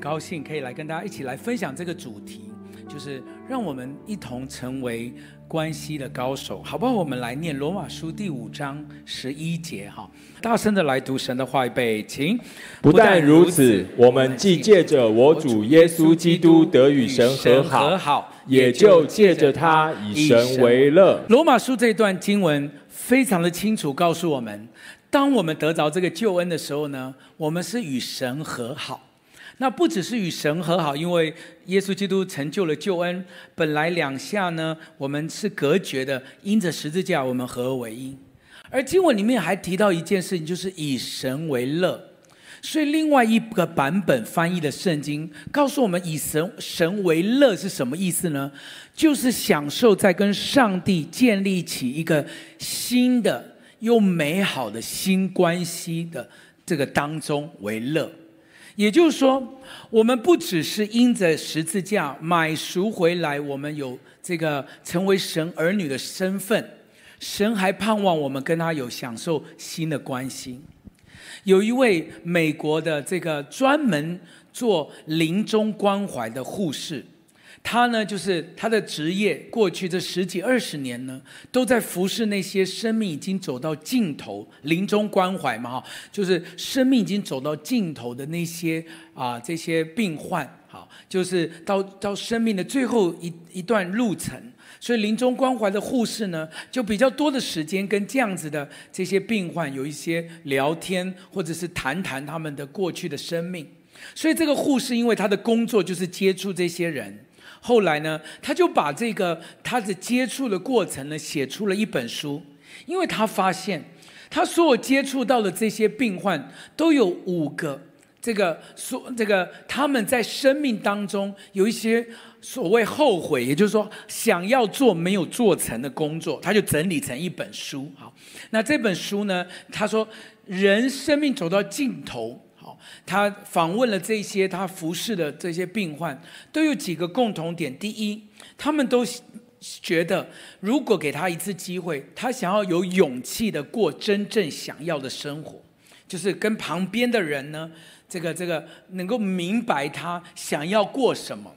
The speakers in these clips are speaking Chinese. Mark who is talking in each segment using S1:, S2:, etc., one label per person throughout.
S1: 高兴可以来跟大家一起来分享这个主题，就是让我们一同成为关系的高手，好不好？我们来念罗马书第五章十一节，哈，大声的来读神的话，预备，请。
S2: 不但如此，我们既借着我主耶稣基督得与神和好，好也就借着他以神为乐。
S1: 罗马书这段经文非常的清楚，告诉我们。当我们得着这个救恩的时候呢，我们是与神和好。那不只是与神和好，因为耶稣基督成就了救恩。本来两下呢，我们是隔绝的，因着十字架，我们合而为一。而经文里面还提到一件事情，就是以神为乐。所以另外一个版本翻译的圣经告诉我们，以神神为乐是什么意思呢？就是享受在跟上帝建立起一个新的。又美好的新关系的这个当中为乐，也就是说，我们不只是因着十字架买赎回来，我们有这个成为神儿女的身份，神还盼望我们跟他有享受新的关系。有一位美国的这个专门做临终关怀的护士。他呢，就是他的职业，过去这十几二十年呢，都在服侍那些生命已经走到尽头、临终关怀嘛，哈，就是生命已经走到尽头的那些啊，这些病患，好，就是到到生命的最后一一段路程，所以临终关怀的护士呢，就比较多的时间跟这样子的这些病患有一些聊天，或者是谈谈他们的过去的生命。所以这个护士因为他的工作就是接触这些人。后来呢，他就把这个他的接触的过程呢，写出了一本书。因为他发现，他所有接触到的这些病患都有五个这个说这个他们在生命当中有一些所谓后悔，也就是说想要做没有做成的工作，他就整理成一本书。好，那这本书呢，他说人生命走到尽头。他访问了这些他服侍的这些病患，都有几个共同点。第一，他们都觉得，如果给他一次机会，他想要有勇气的过真正想要的生活，就是跟旁边的人呢，这个这个能够明白他想要过什么。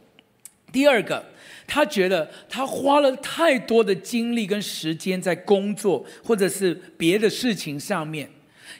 S1: 第二个，他觉得他花了太多的精力跟时间在工作或者是别的事情上面。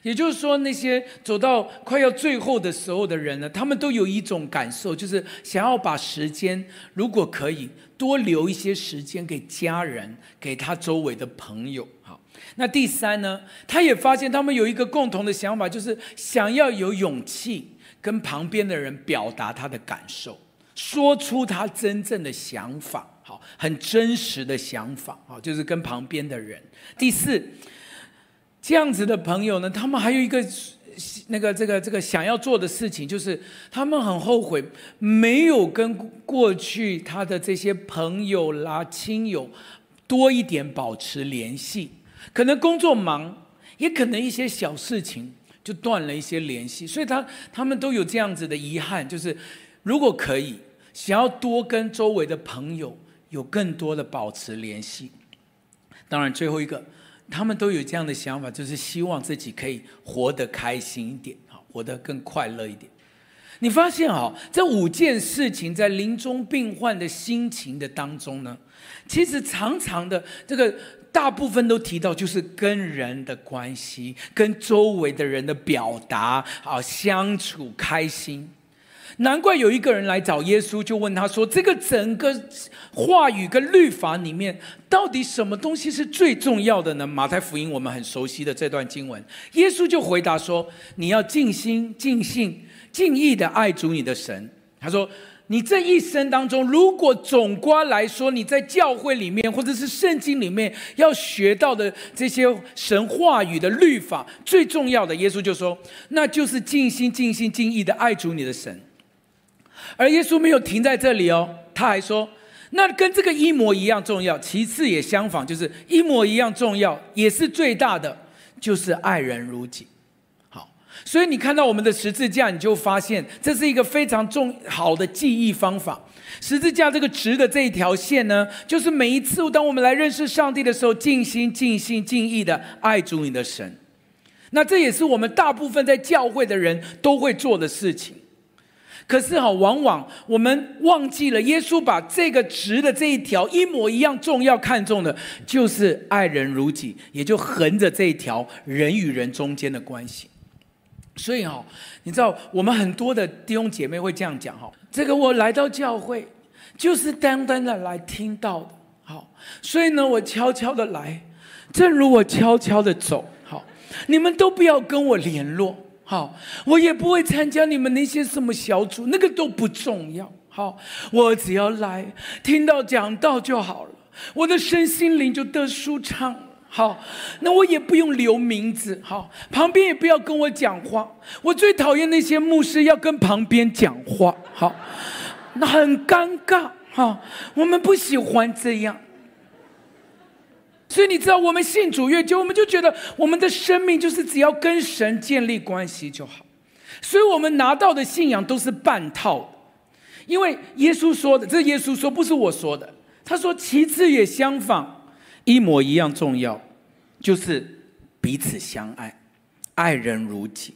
S1: 也就是说，那些走到快要最后的时候的人呢，他们都有一种感受，就是想要把时间，如果可以多留一些时间给家人，给他周围的朋友。好，那第三呢，他也发现他们有一个共同的想法，就是想要有勇气跟旁边的人表达他的感受，说出他真正的想法，好，很真实的想法，好，就是跟旁边的人。第四。这样子的朋友呢，他们还有一个那个这个这个想要做的事情，就是他们很后悔没有跟过去他的这些朋友啦、亲友多一点保持联系。可能工作忙，也可能一些小事情就断了一些联系，所以他他们都有这样子的遗憾，就是如果可以，想要多跟周围的朋友有更多的保持联系。当然，最后一个。他们都有这样的想法，就是希望自己可以活得开心一点，哈，活得更快乐一点。你发现哈，这五件事情在临终病患的心情的当中呢，其实常常的这个大部分都提到，就是跟人的关系，跟周围的人的表达，啊，相处开心。难怪有一个人来找耶稣，就问他说：“这个整个话语跟律法里面，到底什么东西是最重要的呢？”马太福音我们很熟悉的这段经文，耶稣就回答说：“你要尽心、尽性、尽意的爱主你的神。”他说：“你这一生当中，如果总观来说，你在教会里面或者是圣经里面要学到的这些神话语的律法，最重要的，耶稣就说，那就是尽心、尽心、尽意的爱主你的神。”而耶稣没有停在这里哦，他还说：“那跟这个一模一样重要，其次也相仿，就是一模一样重要，也是最大的，就是爱人如己。”好，所以你看到我们的十字架，你就发现这是一个非常重好的记忆方法。十字架这个直的这一条线呢，就是每一次当我们来认识上帝的时候，尽心、尽心、尽意的爱主你的神。那这也是我们大部分在教会的人都会做的事情。可是哈，往往我们忘记了，耶稣把这个直的这一条一模一样重要看重的，就是爱人如己，也就横着这一条人与人中间的关系。所以哈，你知道我们很多的弟兄姐妹会这样讲哈，这个我来到教会就是单单的来听到的，好，所以呢，我悄悄的来，正如我悄悄的走，好，你们都不要跟我联络。好，我也不会参加你们那些什么小组，那个都不重要。好，我只要来听到讲道就好了，我的身心灵就得舒畅。好，那我也不用留名字。好，旁边也不要跟我讲话。我最讨厌那些牧师要跟旁边讲话。好，那很尴尬。好，我们不喜欢这样。所以你知道，我们信主越久，我们就觉得我们的生命就是只要跟神建立关系就好。所以我们拿到的信仰都是半套的，因为耶稣说的，这是耶稣说，不是我说的。他说，其次也相仿，一模一样重要，就是彼此相爱，爱人如己。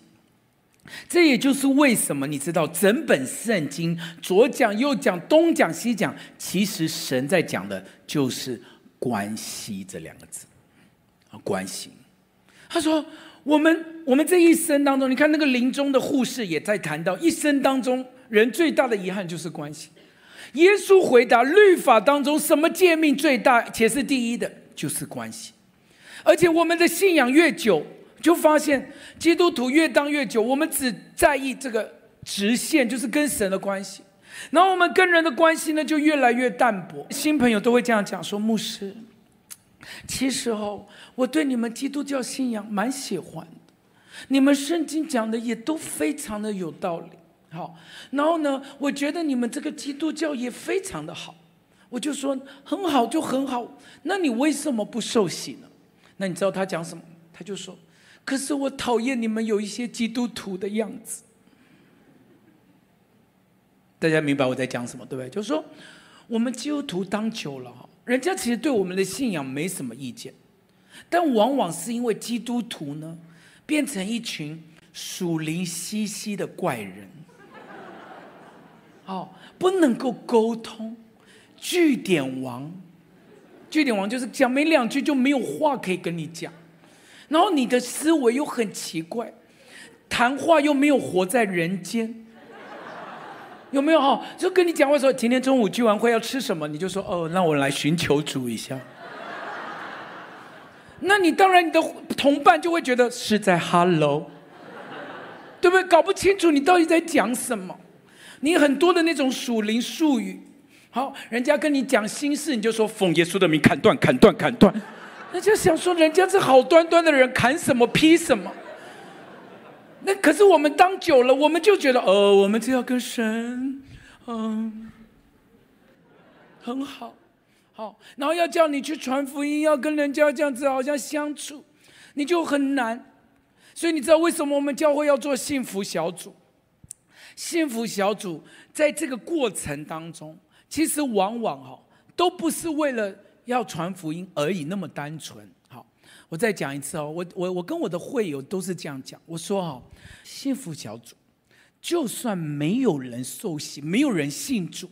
S1: 这也就是为什么你知道，整本圣经左讲右讲，东讲西讲，其实神在讲的就是。关系这两个字，啊，关系。他说：“我们我们这一生当中，你看那个临终的护士也在谈到，一生当中人最大的遗憾就是关系。耶稣回答：律法当中什么诫命最大且是第一的，就是关系。而且我们的信仰越久，就发现基督徒越当越久，我们只在意这个直线，就是跟神的关系。”然后我们跟人的关系呢，就越来越淡薄。新朋友都会这样讲说：“牧师，其实哦，我对你们基督教信仰蛮喜欢的，你们圣经讲的也都非常的有道理。好，然后呢，我觉得你们这个基督教也非常的好。我就说很好，就很好。那你为什么不受洗呢？那你知道他讲什么？他就说：可是我讨厌你们有一些基督徒的样子。”大家明白我在讲什么，对不对？就是说，我们基督徒当久了，人家其实对我们的信仰没什么意见，但往往是因为基督徒呢，变成一群属灵兮兮的怪人，哦，不能够沟通，据点王，据点王就是讲没两句就没有话可以跟你讲，然后你的思维又很奇怪，谈话又没有活在人间。有没有哈？就跟你讲话说，今天中午聚完会要吃什么？你就说哦，那我来寻求主一下。那你当然你的同伴就会觉得是在 hello，对不对？搞不清楚你到底在讲什么。你很多的那种属灵术语，好，人家跟你讲心事，你就说奉耶稣的名砍断、砍断、砍断。人家想说，人家是好端端的人，砍什么劈什么。那可是我们当久了，我们就觉得，哦，我们只要跟神，嗯，很好，好，然后要叫你去传福音，要跟人家这样子好像相处，你就很难。所以你知道为什么我们教会要做幸福小组？幸福小组在这个过程当中，其实往往哈都不是为了要传福音而已那么单纯。我再讲一次哦，我我我跟我的会友都是这样讲。我说哦，幸福小组，就算没有人受洗，没有人信主，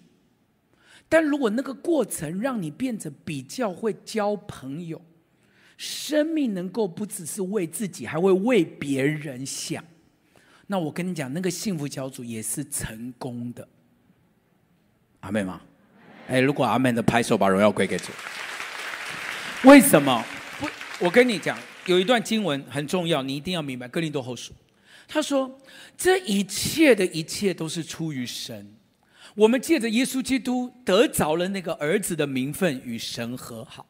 S1: 但如果那个过程让你变得比较会交朋友，生命能够不只是为自己，还会为别人想，那我跟你讲，那个幸福小组也是成功的。阿妹吗？哎，如果阿妹的拍手，把荣耀归给主。为什么？我跟你讲，有一段经文很重要，你一定要明白。哥林多后书，他说：“这一切的一切都是出于神，我们借着耶稣基督得着了那个儿子的名分，与神和好。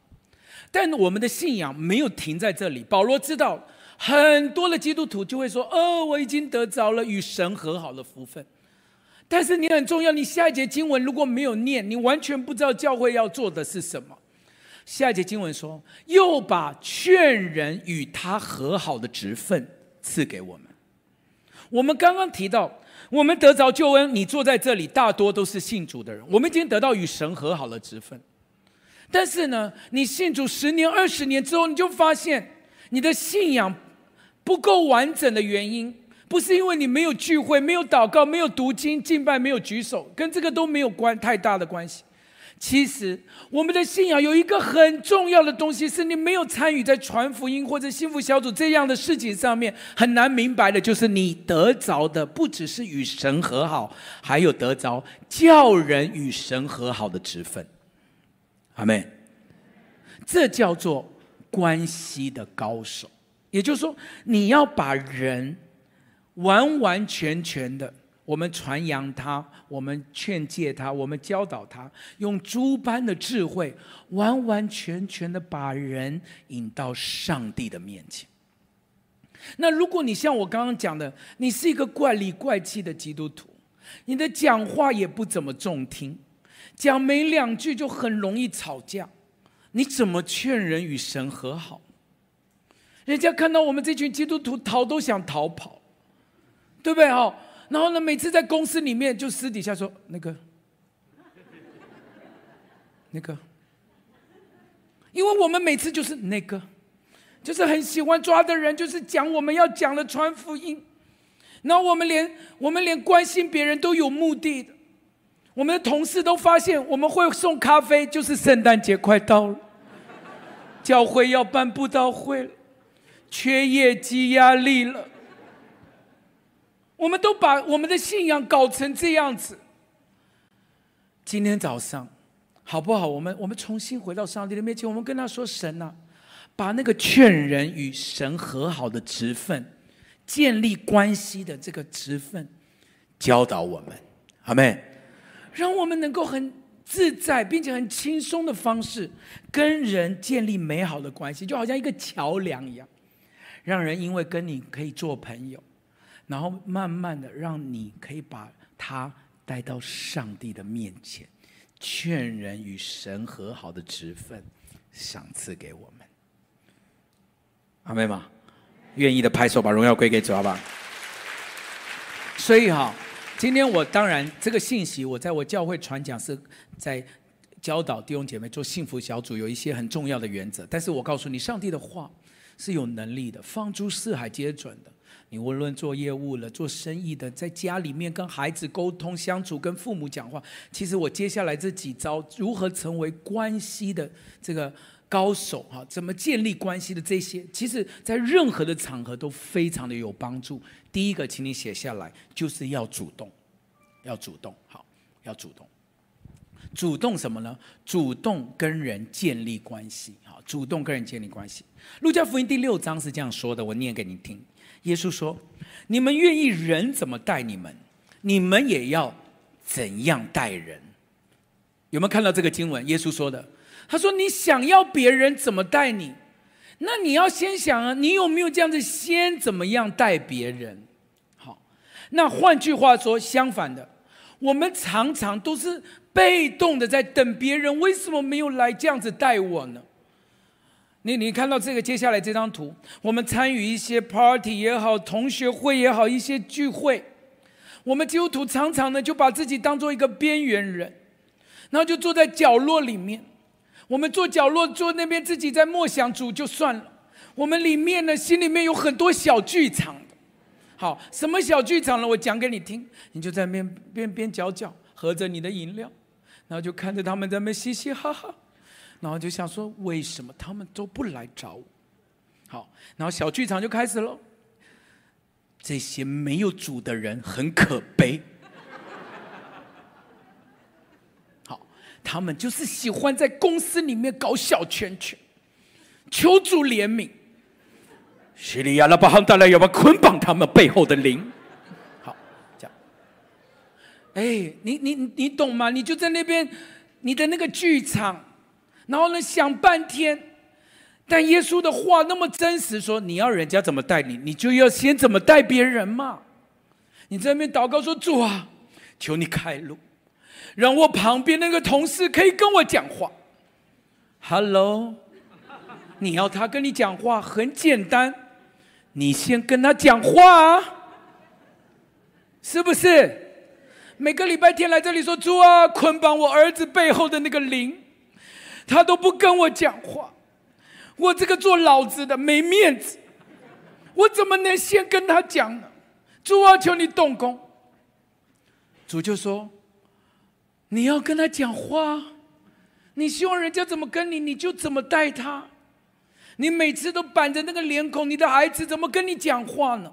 S1: 但我们的信仰没有停在这里。保罗知道很多的基督徒就会说：‘哦，我已经得着了与神和好的福分。’但是你很重要，你下一节经文如果没有念，你完全不知道教会要做的是什么。”下一节经文说：“又把劝人与他和好的职分赐给我们。”我们刚刚提到，我们得着救恩，你坐在这里，大多都是信主的人。我们已经得到与神和好的职分，但是呢，你信主十年、二十年之后，你就发现你的信仰不够完整的原因，不是因为你没有聚会、没有祷告、没有读经、敬拜、没有举手，跟这个都没有关太大的关系。其实，我们的信仰有一个很重要的东西，是你没有参与在传福音或者幸福小组这样的事情上面，很难明白的，就是你得着的不只是与神和好，还有得着叫人与神和好的职分。阿妹，这叫做关系的高手。也就是说，你要把人完完全全的。我们传扬他，我们劝诫他，我们教导他，用诸般的智慧，完完全全的把人引到上帝的面前。那如果你像我刚刚讲的，你是一个怪里怪气的基督徒，你的讲话也不怎么中听，讲没两句就很容易吵架，你怎么劝人与神和好？人家看到我们这群基督徒逃都想逃跑，对不对？哈。然后呢，每次在公司里面就私底下说那个，那个，因为我们每次就是那个，就是很喜欢抓的人，就是讲我们要讲的传福音。然后我们连我们连关心别人都有目的的，我们的同事都发现我们会送咖啡，就是圣诞节快到了，教会要办布道会了，缺业绩压力了。我们都把我们的信仰搞成这样子。今天早上，好不好？我们我们重新回到上帝的面前，我们跟他说：“神啊，把那个劝人与神和好的职分，建立关系的这个职分，教导我们，阿们，让我们能够很自在并且很轻松的方式跟人建立美好的关系，就好像一个桥梁一样，让人因为跟你可以做朋友。”然后慢慢的，让你可以把他带到上帝的面前，劝人与神和好的职分，赏赐给我们。阿们吗？愿意的拍手，把荣耀归给主，好吧？所以哈，今天我当然这个信息，我在我教会传讲是在教导弟兄姐妹做幸福小组，有一些很重要的原则。但是我告诉你，上帝的话是有能力的，放诸四海皆准的。你无论做业务了，做生意的，在家里面跟孩子沟通相处，跟父母讲话，其实我接下来这几招如何成为关系的这个高手哈，怎么建立关系的这些，其实在任何的场合都非常的有帮助。第一个，请你写下来，就是要主动，要主动，好，要主动，主动什么呢？主动跟人建立关系，好，主动跟人建立关系。路加福音第六章是这样说的，我念给你听。耶稣说：“你们愿意人怎么待你们，你们也要怎样待人。”有没有看到这个经文？耶稣说的，他说：“你想要别人怎么待你，那你要先想啊，你有没有这样子先怎么样待别人？”好，那换句话说，相反的，我们常常都是被动的在等别人，为什么没有来这样子待我呢？你你看到这个接下来这张图，我们参与一些 party 也好，同学会也好，一些聚会，我们基督徒常常呢就把自己当做一个边缘人，然后就坐在角落里面，我们坐角落坐那边自己在默想主就算了，我们里面呢心里面有很多小剧场，好，什么小剧场呢？我讲给你听，你就在那边边边角角喝着你的饮料，然后就看着他们在那嘻嘻哈哈。然后就想说，为什么他们都不来找我？好，然后小剧场就开始了。这些没有主的人很可悲。好，他们就是喜欢在公司里面搞小圈圈，求主怜悯。叙利亚拉巴哈带来要不要捆绑他们背后的灵？好，这样。哎，你你你懂吗？你就在那边，你的那个剧场。然后呢，想半天，但耶稣的话那么真实，说你要人家怎么待你，你就要先怎么待别人嘛。你在那边祷告说：“主啊，求你开路，让我旁边那个同事可以跟我讲话。” Hello，你要他跟你讲话很简单，你先跟他讲话啊，是不是？每个礼拜天来这里说：“主啊，捆绑我儿子背后的那个灵。”他都不跟我讲话，我这个做老子的没面子，我怎么能先跟他讲呢？主啊，求你动工。主就说：“你要跟他讲话，你希望人家怎么跟你，你就怎么待他。你每次都板着那个脸孔，你的孩子怎么跟你讲话呢？”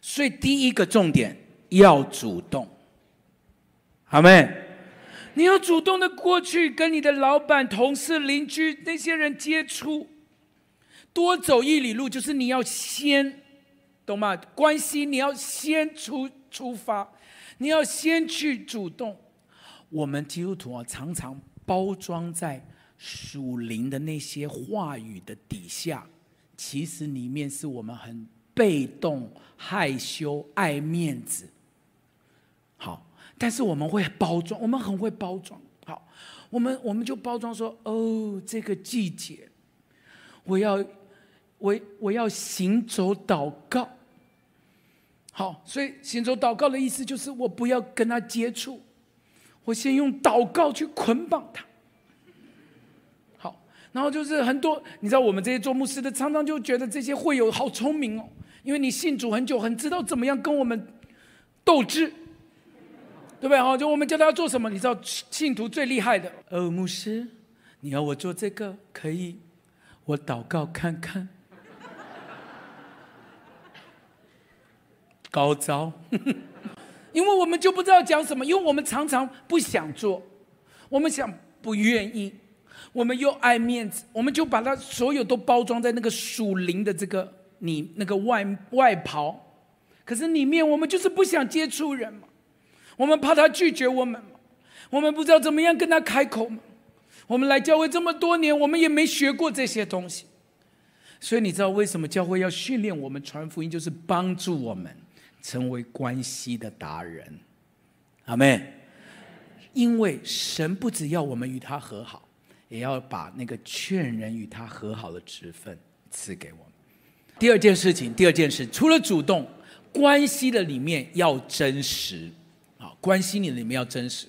S1: 所以第一个重点要主动，阿们，你要主动的过去跟你的老板、同事、邻居那些人接触，多走一里路，就是你要先，懂吗？关系你要先出出发，你要先去主动。我们基督徒啊，常常包装在属灵的那些话语的底下，其实里面是我们很。被动、害羞、爱面子，好，但是我们会包装，我们很会包装。好，我们我们就包装说：哦，这个季节，我要我我要行走祷告。好，所以行走祷告的意思就是我不要跟他接触，我先用祷告去捆绑他。好，然后就是很多，你知道我们这些做牧师的，常常就觉得这些会友好聪明哦。因为你信主很久，很知道怎么样跟我们斗智，对不对？哈，就我们叫他要做什么，你知道信徒最厉害的。哦，牧师，你要我做这个可以，我祷告看看。高招，因为我们就不知道讲什么，因为我们常常不想做，我们想不愿意，我们又爱面子，我们就把它所有都包装在那个属灵的这个。你那个外外袍，可是里面我们就是不想接触人嘛，我们怕他拒绝我们，我们不知道怎么样跟他开口嘛。我们来教会这么多年，我们也没学过这些东西，所以你知道为什么教会要训练我们传福音，就是帮助我们成为关系的达人。阿妹，因为神不只要我们与他和好，也要把那个劝人与他和好的职分赐给我们。第二件事情，第二件事，除了主动，关系的里面要真实，啊，关系里里面要真实。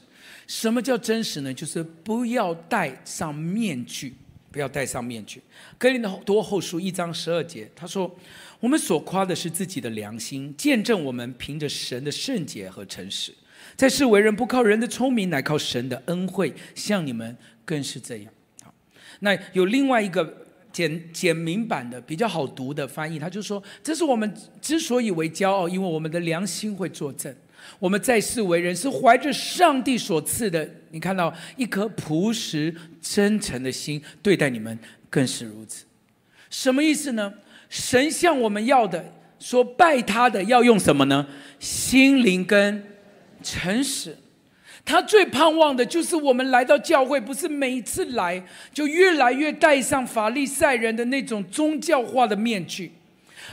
S1: 什么叫真实呢？就是不要戴上面具，不要戴上面具。格林的多后书一章十二节，他说：“我们所夸的是自己的良心，见证我们凭着神的圣洁和诚实，在世为人不靠人的聪明，乃靠神的恩惠，像你们更是这样。”好，那有另外一个。简简明版的比较好读的翻译，他就说：“这是我们之所以为骄傲，因为我们的良心会作证。我们在世为人是怀着上帝所赐的，你看到一颗朴实真诚的心对待你们，更是如此。什么意思呢？神向我们要的，说拜他的要用什么呢？心灵跟诚实。”他最盼望的就是我们来到教会，不是每一次来就越来越戴上法利赛人的那种宗教化的面具，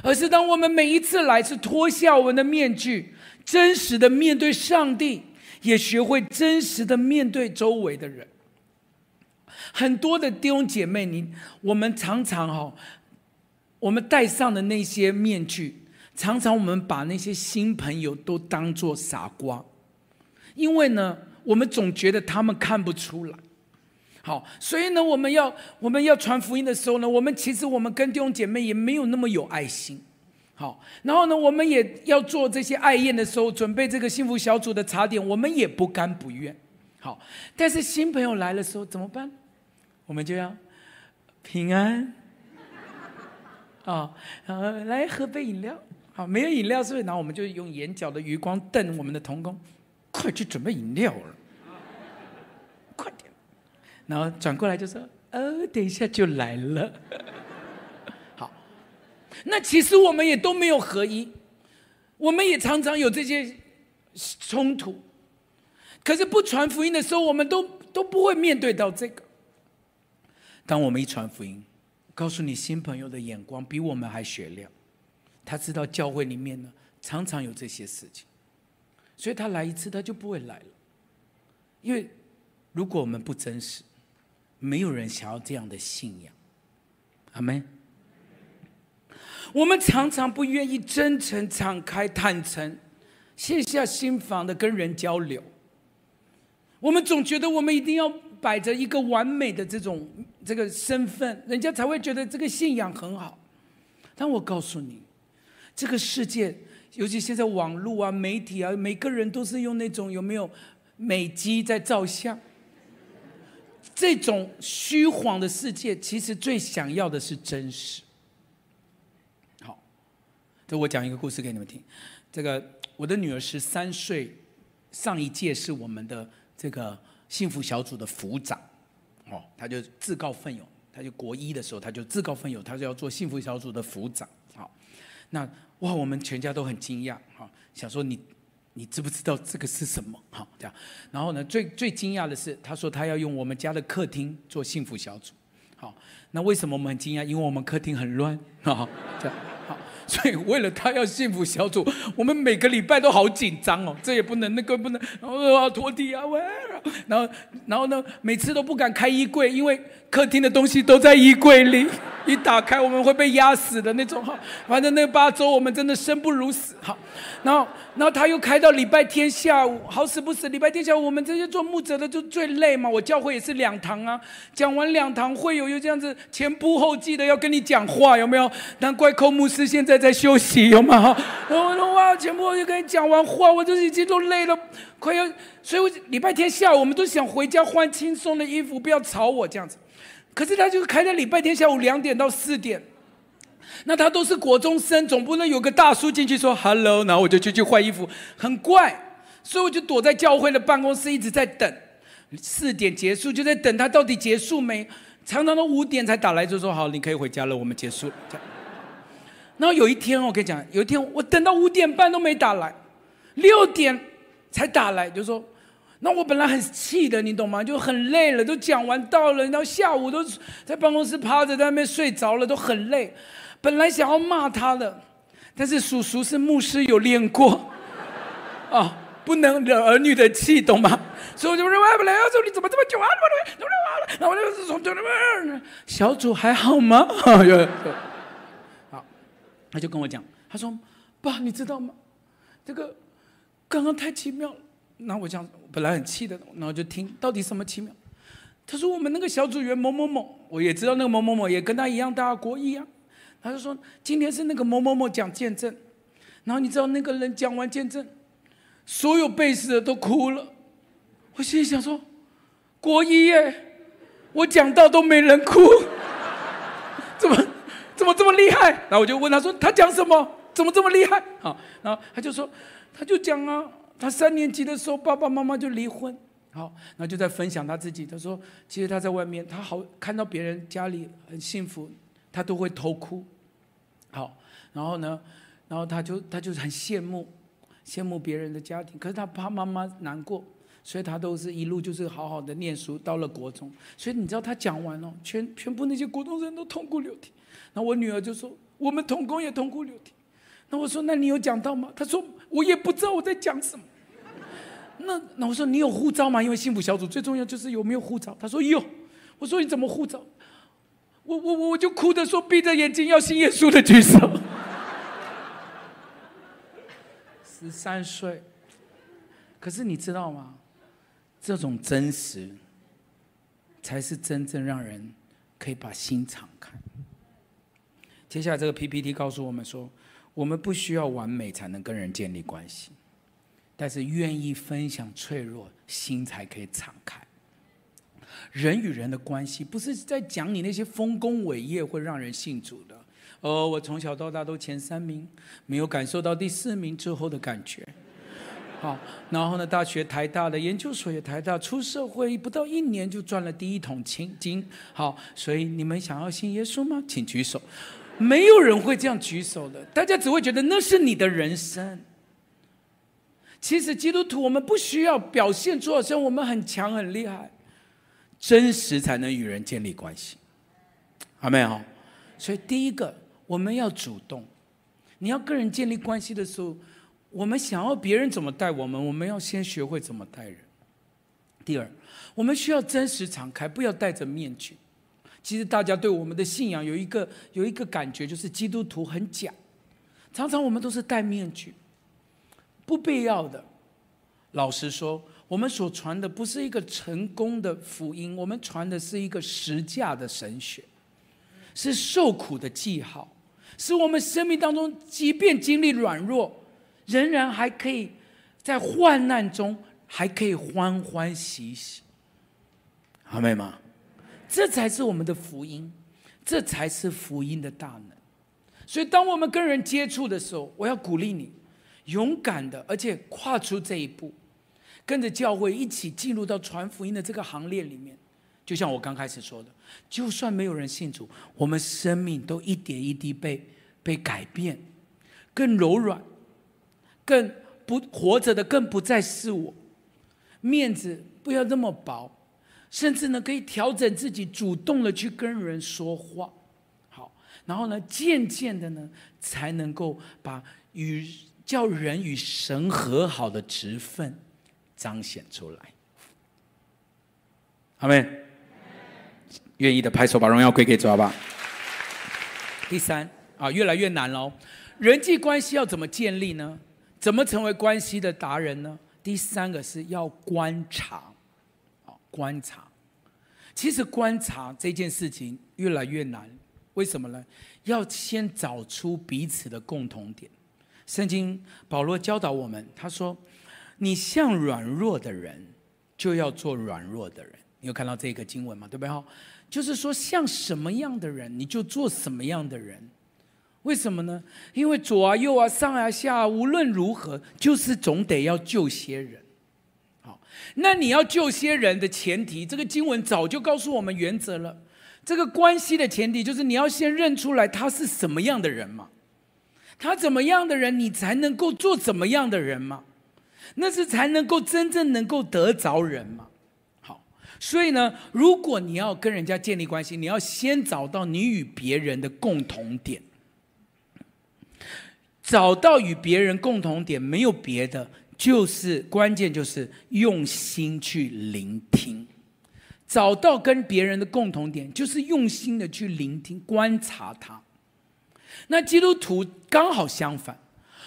S1: 而是当我们每一次来是脱下我们的面具，真实的面对上帝，也学会真实的面对周围的人。很多的弟兄姐妹，你我们常常哈，我们戴上的那些面具，常常我们把那些新朋友都当作傻瓜。因为呢，我们总觉得他们看不出来，好，所以呢，我们要我们要传福音的时候呢，我们其实我们跟弟兄姐妹也没有那么有爱心，好，然后呢，我们也要做这些爱宴的时候，准备这个幸福小组的茶点，我们也不甘不愿，好，但是新朋友来的时候怎么办？我们就要平安，啊，然后来喝杯饮料，好，没有饮料是不是？然后我们就用眼角的余光瞪我们的童工。快去准备饮料了，快点！然后转过来就说：“哦，等一下就来了。”那其实我们也都没有合一，我们也常常有这些冲突。可是不传福音的时候，我们都都不会面对到这个。当我们一传福音，告诉你新朋友的眼光比我们还雪亮，他知道教会里面呢常常有这些事情。所以他来一次，他就不会来了。因为如果我们不真实，没有人想要这样的信仰。阿门。我们常常不愿意真诚、敞开、坦诚，卸下心防的跟人交流。我们总觉得我们一定要摆着一个完美的这种这个身份，人家才会觉得这个信仰很好。但我告诉你，这个世界。尤其现在网络啊、媒体啊，每个人都是用那种有没有美肌在照相？这种虚晃的世界，其实最想要的是真实。好，这我讲一个故事给你们听。这个我的女儿十三岁，上一届是我们的这个幸福小组的组长，哦，她就自告奋勇，她就国一的时候，她就自告奋勇，她就要做幸福小组的组长。好，那哇，我们全家都很惊讶，哈，想说你。你知不知道这个是什么？好，这样。然后呢，最最惊讶的是，他说他要用我们家的客厅做幸福小组。好，那为什么我们很惊讶？因为我们客厅很乱。好，这样。好，所以为了他要幸福小组，我们每个礼拜都好紧张哦，这也不能，那个不能，然后拖地啊，喂，然后然后呢，每次都不敢开衣柜，因为客厅的东西都在衣柜里，一打开我们会被压死的那种。哈，反正那八周我们真的生不如死。哈，然后。然后他又开到礼拜天下午，好死不死，礼拜天下午我们这些做牧者的就最累嘛。我教会也是两堂啊，讲完两堂会有又这样子前仆后继的要跟你讲话，有没有？难怪寇牧师现在在休息，有吗？然后说哇，前仆后继跟你讲完话，我就已经都累了，快要。所以我礼拜天下午我们都想回家换轻松的衣服，不要吵我这样子。可是他就是开在礼拜天下午两点到四点。那他都是国中生，总不能有个大叔进去说 “hello”，然后我就去去换衣服，很怪，所以我就躲在教会的办公室一直在等，四点结束就在等他到底结束没，常常都五点才打来就说好，你可以回家了，我们结束。然后有一天我跟你讲，有一天我等到五点半都没打来，六点才打来，就说，那我本来很气的，你懂吗？就很累了，都讲完到了，然后下午都在办公室趴着在那边睡着了，都很累。本来想要骂他的，但是叔叔是牧师，有练过，啊，不能惹儿女的气，懂吗？所以我就说：“哎，不来，说你怎么这么久啊？怎么怎么怎么？”然后我就从这里小组还好吗？好，他就跟我讲，他说：“爸，你知道吗？这个刚刚太奇妙了。”然后我讲，本来很气的，然后就听到底什么奇妙？他说：“我们那个小组员某某某，我也知道那个某某某也跟他一样大，国一啊。”他就说：“今天是那个某某某讲见证，然后你知道那个人讲完见证，所有被试的都哭了。我心里想说，国一耶，我讲到都没人哭，怎么怎么这么厉害？然后我就问他说：他讲什么？怎么这么厉害？好，然后他就说，他就讲啊，他三年级的时候爸爸妈妈就离婚，好，然后就在分享他自己。他说，其实他在外面，他好看到别人家里很幸福。”他都会偷哭，好，然后呢，然后他就他就很羡慕，羡慕别人的家庭，可是他怕妈妈难过，所以他都是一路就是好好的念书，到了国中，所以你知道他讲完了，全全部那些国中生都痛哭流涕，然后我女儿就说，我们同工也痛哭流涕，那我说，那你有讲到吗？他说，我也不知道我在讲什么，那那我说，你有护照吗？因为幸福小组最重要就是有没有护照，他说有，我说你怎么护照？我？我我我就哭着说，闭着眼睛要信耶稣的举手。十三岁，可是你知道吗？这种真实，才是真正让人可以把心敞开。接下来这个 PPT 告诉我们说，我们不需要完美才能跟人建立关系，但是愿意分享脆弱，心才可以敞开。人与人的关系，不是在讲你那些丰功伟业会让人信主的。哦，我从小到大都前三名，没有感受到第四名之后的感觉。好，然后呢，大学台大的研究所也台大，出社会不到一年就赚了第一桶金。好，所以你们想要信耶稣吗？请举手。没有人会这样举手的，大家只会觉得那是你的人生。其实基督徒，我们不需要表现出好像我们很强很厉害。真实才能与人建立关系，好没有？所以第一个，我们要主动。你要跟人建立关系的时候，我们想要别人怎么待我们，我们要先学会怎么待人。第二，我们需要真实敞开，不要戴着面具。其实大家对我们的信仰有一个有一个感觉，就是基督徒很假，常常我们都是戴面具，不必要的。老实说。我们所传的不是一个成功的福音，我们传的是一个实价的神学，是受苦的记号，是我们生命当中即便经历软弱，仍然还可以在患难中还可以欢欢喜喜。阿妹吗？这才是我们的福音，这才是福音的大能。所以，当我们跟人接触的时候，我要鼓励你，勇敢的，而且跨出这一步，跟着教会一起进入到传福音的这个行列里面。就像我刚开始说的，就算没有人信主，我们生命都一点一滴被被改变，更柔软，更不活着的更不再是我，面子不要那么薄，甚至呢可以调整自己，主动的去跟人说话，好，然后呢渐渐的呢才能够把与叫人与神和好的职分彰显出来，阿们。愿意的拍手，把荣耀归给主，好吧？第三啊，越来越难喽。人际关系要怎么建立呢？怎么成为关系的达人呢？第三个是要观察，观察。其实观察这件事情越来越难，为什么呢？要先找出彼此的共同点。圣经保罗教导我们，他说：“你像软弱的人，就要做软弱的人。”你有看到这个经文吗？对不对？哈就是说，像什么样的人，你就做什么样的人。为什么呢？因为左啊右啊上啊下啊，无论如何，就是总得要救些人。那你要救些人的前提，这个经文早就告诉我们原则了。这个关系的前提就是你要先认出来他是什么样的人嘛。他怎么样的人，你才能够做怎么样的人嘛。那是才能够真正能够得着人嘛。好所以呢，如果你要跟人家建立关系，你要先找到你与别人的共同点。找到与别人共同点，没有别的，就是关键就是用心去聆听。找到跟别人的共同点，就是用心的去聆听、观察他。那基督徒刚好相反，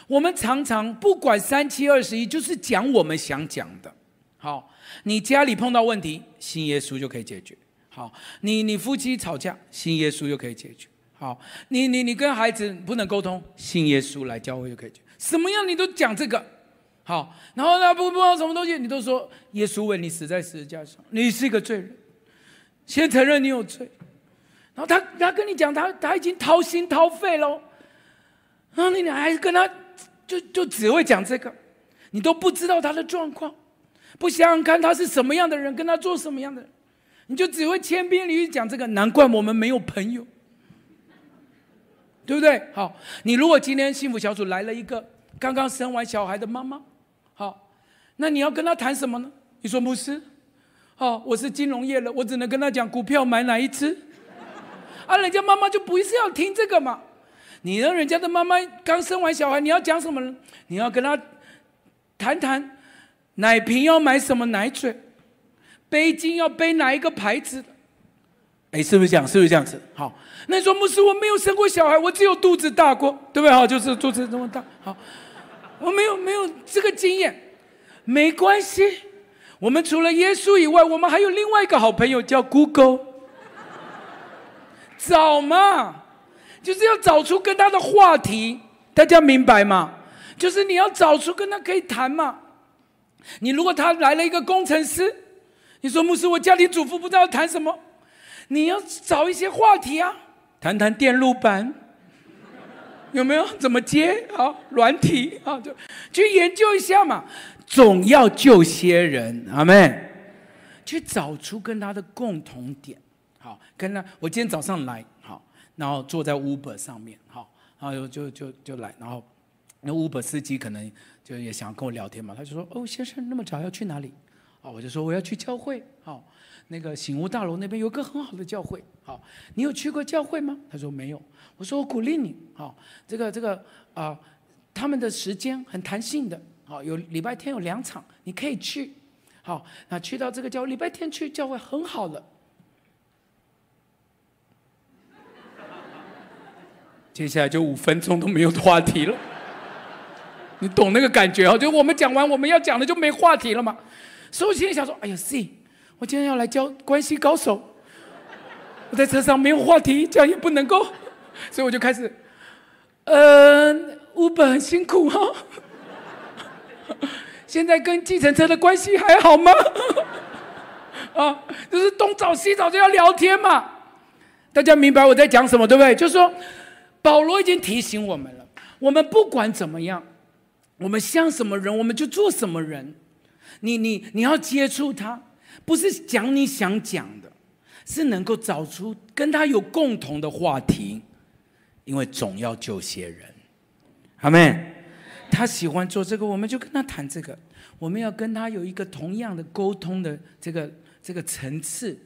S1: 我们常常不管三七二十一，就是讲我们想讲的。好。你家里碰到问题，信耶稣就可以解决。好，你你夫妻吵架，信耶稣就可以解决。好，你你你跟孩子不能沟通，信耶稣来教会就可以解决。什么样你都讲这个。好，然后呢，不不知道什么东西，你都说耶稣为你死在十字架上，你是一个罪人，先承认你有罪。然后他他跟你讲，他他已经掏心掏肺了，然后你还跟他就就只会讲这个，你都不知道他的状况。不想想看他是什么样的人，跟他做什么样的人，你就只会千篇一律讲这个。难怪我们没有朋友，对不对？好，你如果今天幸福小组来了一个刚刚生完小孩的妈妈，那你要跟他谈什么呢？你说牧师，哦，我是金融业的，我只能跟他讲股票买哪一只，啊，人家妈妈就不是要听这个嘛。你让人家的妈妈刚生完小孩，你要讲什么呢？你要跟他谈谈。奶瓶要买什么奶嘴？背巾要背哪一个牌子的？哎，是不是这样？是不是这样子？好，那你说牧师，我没有生过小孩，我只有肚子大过，对不对？好，就是肚子这么大。好，我没有没有这个经验，没关系。我们除了耶稣以外，我们还有另外一个好朋友叫 Google。找嘛，就是要找出跟他的话题，大家明白吗？就是你要找出跟他可以谈嘛。你如果他来了一个工程师，你说牧师，我家庭主妇不知道谈什么，你要找一些话题啊，谈谈电路板，有没有怎么接啊？软体啊，就去研究一下嘛。总要救些人，阿们，去找出跟他的共同点。好，跟他，我今天早上来，好，然后坐在 Uber 上面，好，然后就就就来，然后那 Uber 司机可能。就也想跟我聊天嘛，他就说：“哦，先生那么早要去哪里？”啊，我就说我要去教会。好，那个醒悟大楼那边有个很好的教会。好，你有去过教会吗？他说没有。我说我鼓励你。好，这个这个啊、他们的时间很弹性的。好，有礼拜天有两场，你可以去。好，那去到这个教，礼拜天去教会很好了。接下来就五分钟都没有话题了。你懂那个感觉哦？就我们讲完我们要讲的就没话题了嘛。所以我心里想说：“哎呀，C，我今天要来教关系高手，我在车上没有话题，这样也不能够。”所以我就开始，嗯，Uber 很辛苦、哦。现在跟计程车的关系还好吗？啊，就是东找西找就要聊天嘛。大家明白我在讲什么，对不对？就是说，保罗已经提醒我们了，我们不管怎么样，我们像什么人，我们就做什么人。你你你要接触他，不是讲你想讲的，是能够找出跟他有共同的话题，因为总要救些人。阿们，他喜欢做这个，我们就跟他谈这个。我们要跟他有一个同样的沟通的这个这个层次。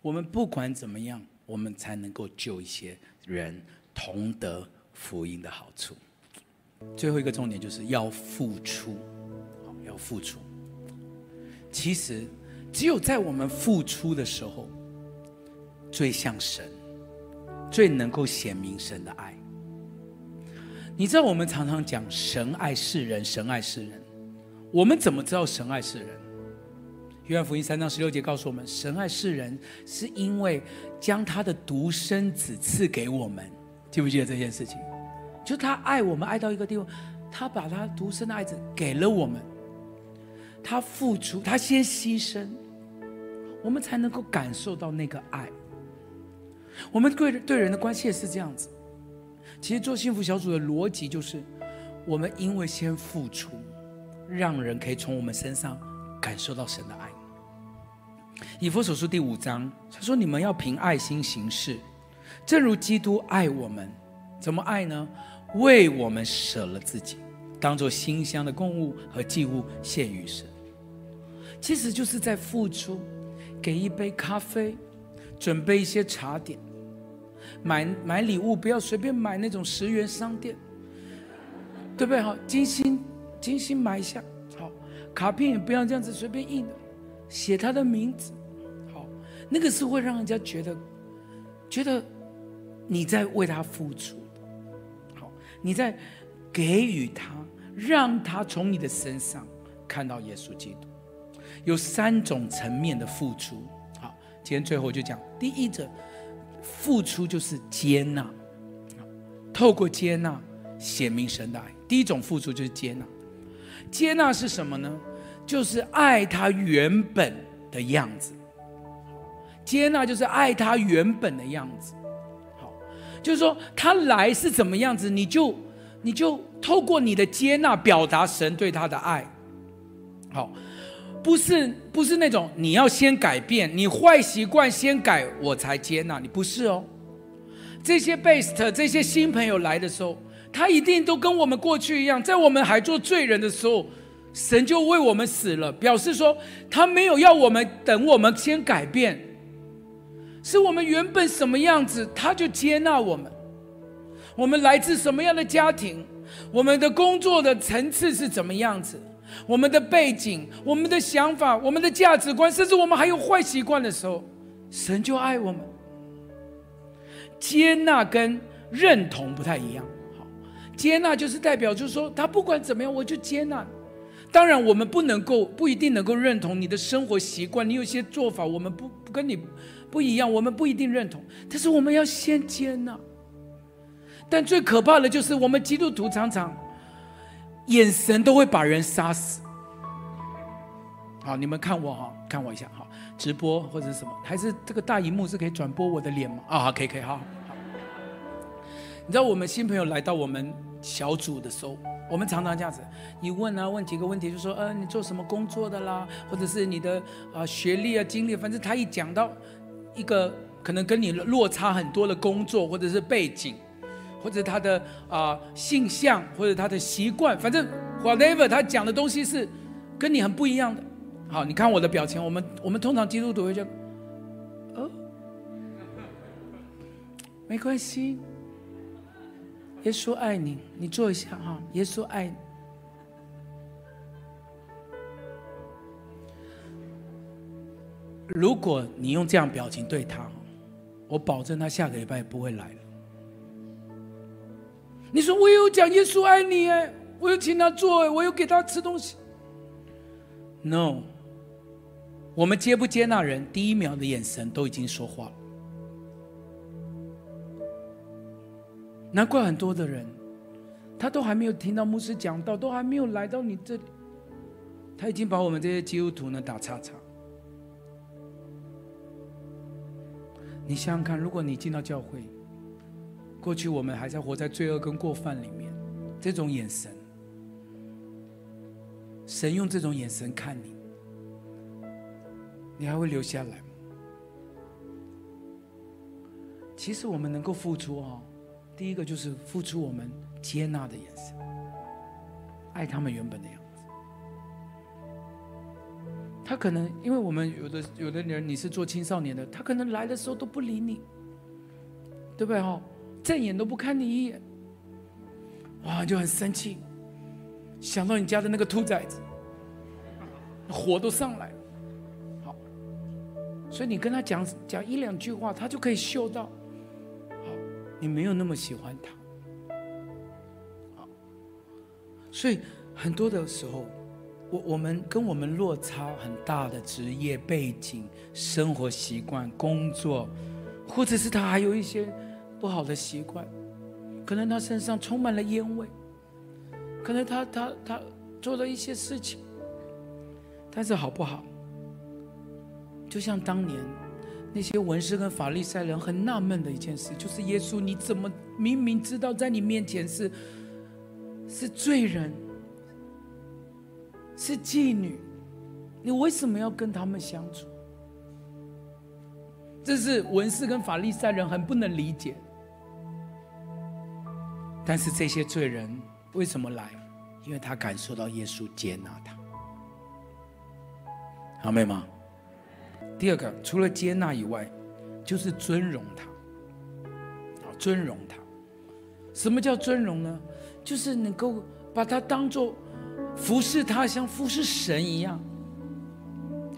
S1: 我们不管怎么样，我们才能够救一些人，同得福音的好处。最后一个重点就是要付出，要付出。其实，只有在我们付出的时候，最像神，最能够显明神的爱。你知道我们常常讲神爱世人，神爱世人。我们怎么知道神爱世人？约翰福音三章十六节告诉我们，神爱世人是因为将他的独生子赐给我们。记不记得这件事情？就他爱我们爱到一个地步，他把他独生的爱子给了我们。他付出，他先牺牲，我们才能够感受到那个爱。我们对对人的关系也是这样子。其实做幸福小组的逻辑就是，我们因为先付出，让人可以从我们身上感受到神的爱。以弗所书第五章，他说：“你们要凭爱心行事，正如基督爱我们。怎么爱呢？为我们舍了自己，当做馨香的供物和祭物献于神。其实就是在付出，给一杯咖啡，准备一些茶点。”买买礼物不要随便买那种十元商店，对不对？好，精心精心买一下。好，卡片也不要这样子随便印的，写他的名字。好，那个是会让人家觉得觉得你在为他付出。好，你在给予他，让他从你的身上看到耶稣基督。有三种层面的付出。好，今天最后就讲第一者。付出就是接纳，透过接纳显明神的爱。第一种付出就是接纳，接纳是什么呢？就是爱他原本的样子。接纳就是爱他原本的样子。好，就是说他来是怎么样子，你就你就透过你的接纳表达神对他的爱。好。不是不是那种你要先改变，你坏习惯先改，我才接纳你，不是哦。这些 best 这些新朋友来的时候，他一定都跟我们过去一样，在我们还做罪人的时候，神就为我们死了，表示说他没有要我们等我们先改变，是我们原本什么样子，他就接纳我们。我们来自什么样的家庭，我们的工作的层次是怎么样子。我们的背景、我们的想法、我们的价值观，甚至我们还有坏习惯的时候，神就爱我们。接纳跟认同不太一样。好，接纳就是代表，就是说他不管怎么样，我就接纳。当然，我们不能够不一定能够认同你的生活习惯，你有些做法我们不不跟你不一样，我们不一定认同。但是我们要先接纳。但最可怕的就是我们基督徒常常。眼神都会把人杀死。好，你们看我哈，看我一下哈，直播或者是什么，还是这个大荧幕是可以转播我的脸吗？啊，可以可以，好。你知道我们新朋友来到我们小组的时候，我们常常这样子，一问啊，问几个问题，就说，呃，你做什么工作的啦，或者是你的啊学历啊经历，反正他一讲到一个可能跟你落差很多的工作或者是背景。或者他的啊、性向，或者他的习惯，反正 whatever 他讲的东西是跟你很不一样的。好，你看我的表情，我们我们通常基督徒会讲，哦，没关系，耶稣爱你，你坐一下哈，耶稣爱你。如果你用这样表情对他，我保证他下个礼拜不会来了。你说我有讲耶稣爱你哎，我有请他坐哎，我有给他吃东西。No，我们接不接纳人，第一秒的眼神都已经说话了。难怪很多的人，他都还没有听到牧师讲道，都还没有来到你这里，他已经把我们这些基督徒呢打叉叉。你想想看，如果你进到教会，过去我们还在活在罪恶跟过犯里面，这种眼神，神用这种眼神看你，你还会留下来吗？其实我们能够付出哦，第一个就是付出我们接纳的眼神，爱他们原本的样子。他可能因为我们有的有的人你是做青少年的，他可能来的时候都不理你，对不对哈？正眼都不看你一眼，哇，就很生气，想到你家的那个兔崽子，火都上来了。好，所以你跟他讲讲一两句话，他就可以嗅到，好，你没有那么喜欢他。好，所以很多的时候。我我们跟我们落差很大的职业背景、生活习惯、工作，或者是他还有一些不好的习惯，可能他身上充满了烟味，可能他他他做了一些事情，但是好不好？就像当年那些文士跟法利赛人很纳闷的一件事，就是耶稣，你怎么明明知道在你面前是是罪人？是妓女，你为什么要跟他们相处？这是文士跟法利赛人很不能理解。但是这些罪人为什么来？因为他感受到耶稣接纳他，好没吗？第二个，除了接纳以外，就是尊荣他。尊荣他。什么叫尊荣呢？就是能够把他当做。服侍他像服侍神一样。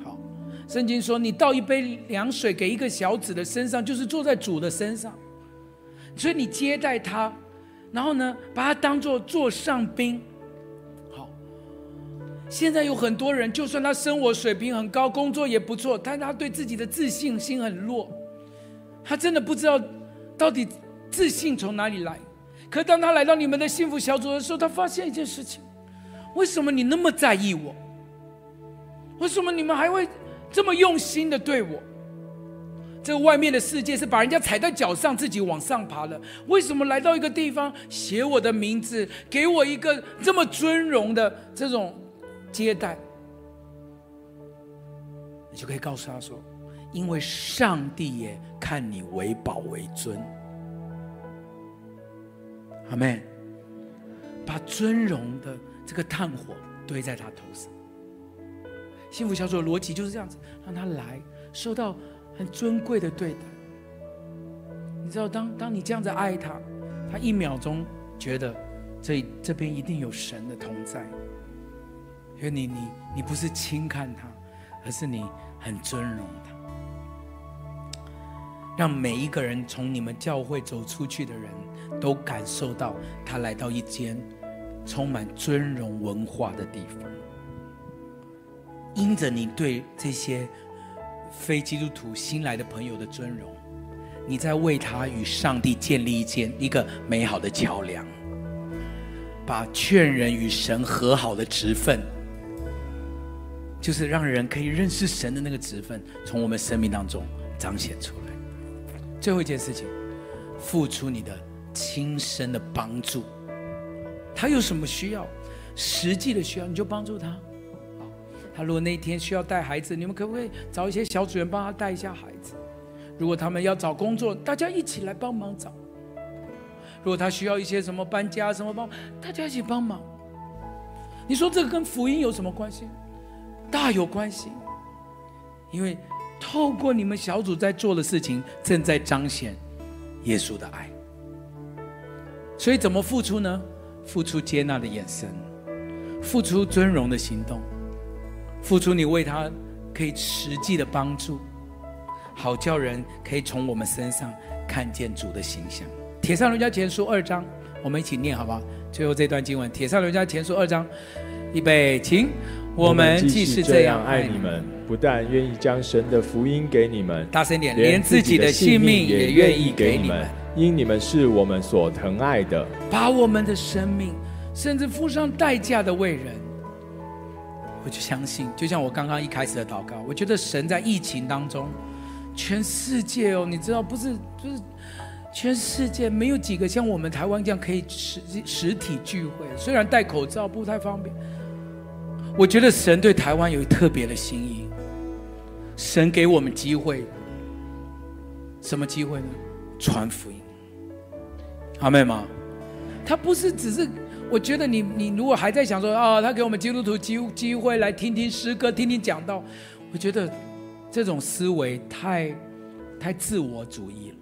S1: 好，圣经说，你倒一杯凉水给一个小子的身上，就是坐在主的身上。所以你接待他，然后呢，把他当做座上宾。好，现在有很多人，就算他生活水平很高，工作也不错，但他对自己的自信心很弱。他真的不知道到底自信从哪里来。可当他来到你们的幸福小组的时候，他发现一件事情。为什么你那么在意我？为什么你们还会这么用心的对我？这外面的世界是把人家踩在脚上，自己往上爬的。为什么来到一个地方写我的名字，给我一个这么尊荣的这种接待？你就可以告诉他说：“因为上帝也看你为宝为尊。”阿妹。把尊荣的。这个炭火堆在他头上，幸福小组的逻辑就是这样子，让他来受到很尊贵的对待。你知道，当当你这样子爱他，他一秒钟觉得这这边一定有神的同在，因为你你你不是轻看他，而是你很尊荣他。让每一个人从你们教会走出去的人都感受到他来到一间。充满尊荣文化的地方，因着你对这些非基督徒新来的朋友的尊荣，你在为他与上帝建立一间一个美好的桥梁，把劝人与神和好的职分，就是让人可以认识神的那个职分，从我们生命当中彰显出来。最后一件事情，付出你的亲身的帮助。他有什么需要，实际的需要，你就帮助他。他如果那一天需要带孩子，你们可不可以找一些小组员帮他带一下孩子？如果他们要找工作，大家一起来帮忙找。如果他需要一些什么搬家什么帮，大家一起帮忙。你说这个跟福音有什么关系？大有关系，因为透过你们小组在做的事情，正在彰显耶稣的爱。所以怎么付出呢？付出接纳的眼神，付出尊荣的行动，付出你为他可以实际的帮助，好叫人可以从我们身上看见主的形象。铁上人家前书二章，我们一起念好不好？最后这段经文，铁上人家前书二章，预备，请。我们既是这样爱你们，
S2: 不但愿意将神的福音给你们，
S1: 大声点，连自己的性命也愿意给你们。
S2: 因你们是我们所疼爱的，
S1: 把我们的生命，甚至付上代价的为人，我就相信，就像我刚刚一开始的祷告，我觉得神在疫情当中，全世界哦，你知道不是，就是全世界没有几个像我们台湾这样可以实实体聚会，虽然戴口罩不太方便。我觉得神对台湾有特别的心意，神给我们机会，什么机会呢？传福音，阿妹吗？他不是只是。我觉得你你如果还在想说啊、他给我们基督徒机机会来听听诗歌，听听讲道，我觉得这种思维太太自我主义了。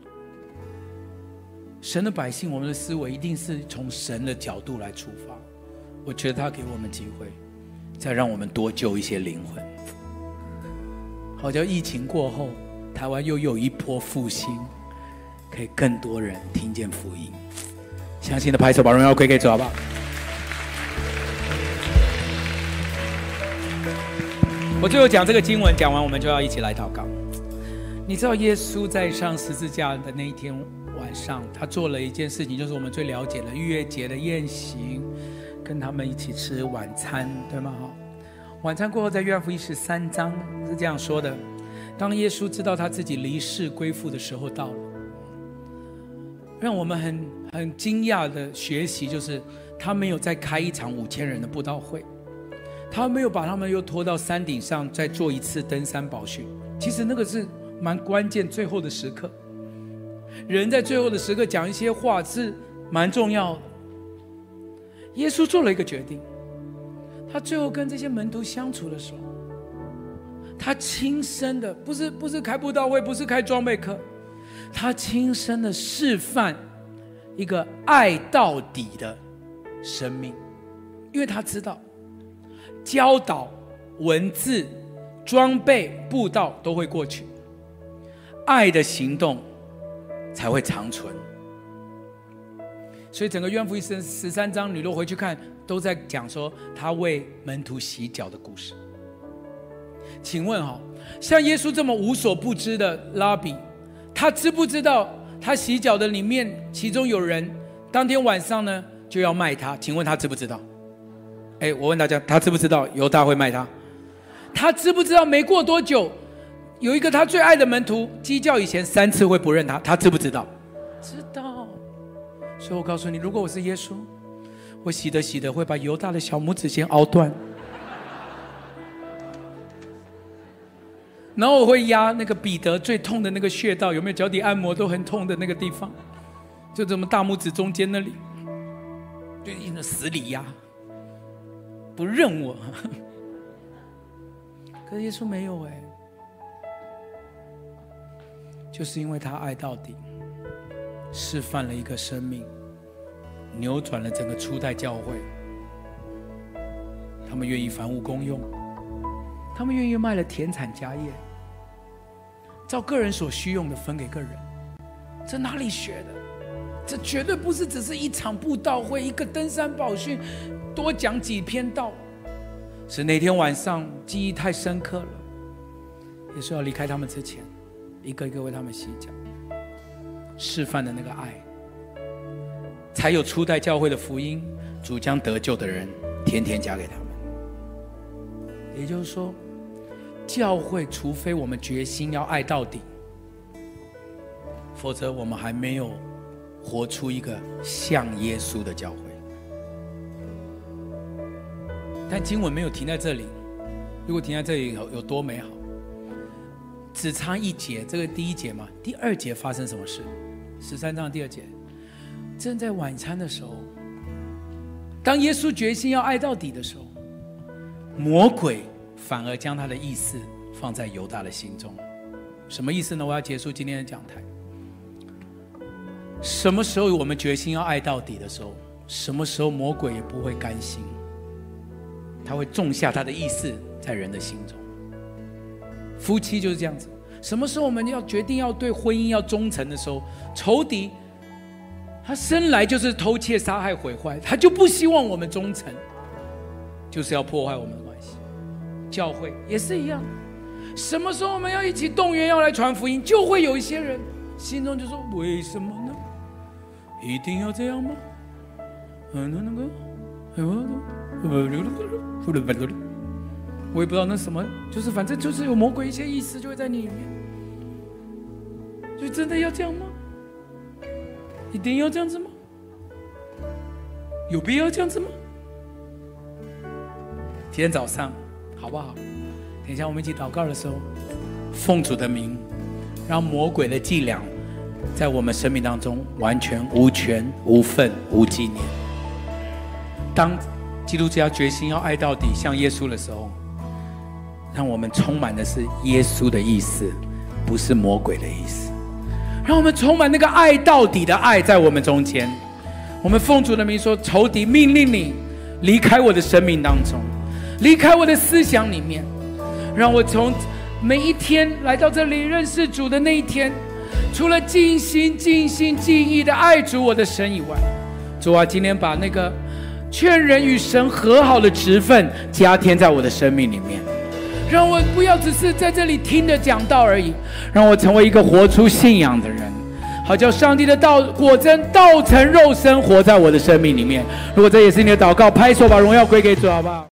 S1: 神的百姓，我们的思维一定是从神的角度来出发。我觉得他给我们机会，再让我们多救一些灵魂。好像疫情过后，台湾又有一波复兴，可以更多人听见福音。相信的拍手，把荣耀归给主，好不好？我最后讲这个经文，讲完我们就要一起来祷告。你知道耶稣在上十字架的那一天晚上，他做了一件事情，就是我们最了解的逾越节的宴席，跟他们一起吃晚餐，对吗？哈，晚餐过后，在约翰福音十三章是这样说的：当耶稣知道他自己离世归父的时候到了，让我们很。很惊讶的学习就是，他没有再开一场五千人的布道会，他没有把他们又拖到山顶上再做一次登山宝训。其实那个是蛮关键，最后的时刻，人在最后的时刻讲一些话是蛮重要的。耶稣做了一个决定，他最后跟这些门徒相处的时候，他亲身的，不是不是开布道会，不是开装备课，他亲身的示范。一个爱到底的生命，因为他知道，教导、文字、装备、布道都会过去，爱的行动才会长存。所以整个约翰福音十三章，你若回去看，都在讲说他为门徒洗脚的故事。请问哈，像耶稣这么无所不知的拉比，他知不知道？他洗脚的里面，其中有人当天晚上呢就要卖他，请问他知不知道？哎，我问大家，他知不知道犹大会卖他？他知不知道没过多久，有一个他最爱的门徒鸡叫以前三次会不认他，他知不知道？知道。所以我告诉你，如果我是耶稣，我洗的洗的会把犹大的小拇指先凹断。然后我会压那个彼得最痛的那个穴道，有没有脚底按摩都很痛的那个地方？就这么大拇指中间那里，就一直死里压，不认我。可是耶稣没有哎，就是因为他爱到底，示范了一个生命，扭转了整个初代教会。他们愿意凡物公用。他们愿意卖了田产家业，照个人所需用的分给个人，这哪里学的？这绝对不是只是一场布道会，一个登山宝训，多讲几篇道。是那天晚上记忆太深刻了，也是要离开他们之前，一个一个为他们洗脚，示范的那个爱，才有初代教会的福音，主将得救的人天天加给他们。也就是说，教会除非我们决心要爱到底，否则我们还没有活出一个像耶稣的教会。但经文没有停在这里，如果停在这里有有多美好？只差一节，这个第一节嘛，第二节发生什么事？十三章第二节，正在晚餐的时候，当耶稣决心要爱到底的时候。魔鬼反而将他的意思放在犹大的心中，什么意思呢？我要结束今天的讲台。什么时候我们决心要爱到底的时候，什么时候魔鬼也不会甘心，他会种下他的意思在人的心中。夫妻就是这样子，什么时候我们要决定要对婚姻要忠诚的时候，仇敌他生来就是偷窃、杀害、毁坏，他就不希望我们忠诚。就是要破坏我们的关系，教会也是一样。什么时候我们要一起动员要来传福音，就会有一些人心中就说：“为什么呢？一定要这样吗？”嗯，那那个，哎呦我也不知道那什么，就是反正就是有魔鬼一些意思就会在你里面。就真的要这样吗？一定要这样子吗？有必要这样子吗？今天早上好不好？等一下我们一起祷告的时候，奉主的名，让魔鬼的伎俩在我们生命当中完全无权、无份、无纪念。当基督教决心要爱到底，像耶稣的时候。让我们充满的是耶稣的意思，不是魔鬼的意思。让我们充满那个爱到底的爱在我们中间。我们奉主的名说：仇敌命令你离开我的生命当中，离开我的思想里面。让我从每一天来到这里认识主的那一天，除了尽心尽心尽意的爱主我的神以外，主啊，今天把那个劝人与神和好的职分加添在我的生命里面。让我不要只是在这里听着讲道而已，让我成为一个活出信仰的人，好叫上帝的道果真道成肉身活在我的生命里面。如果这也是你的祷告，拍手把荣耀归给主，好不好？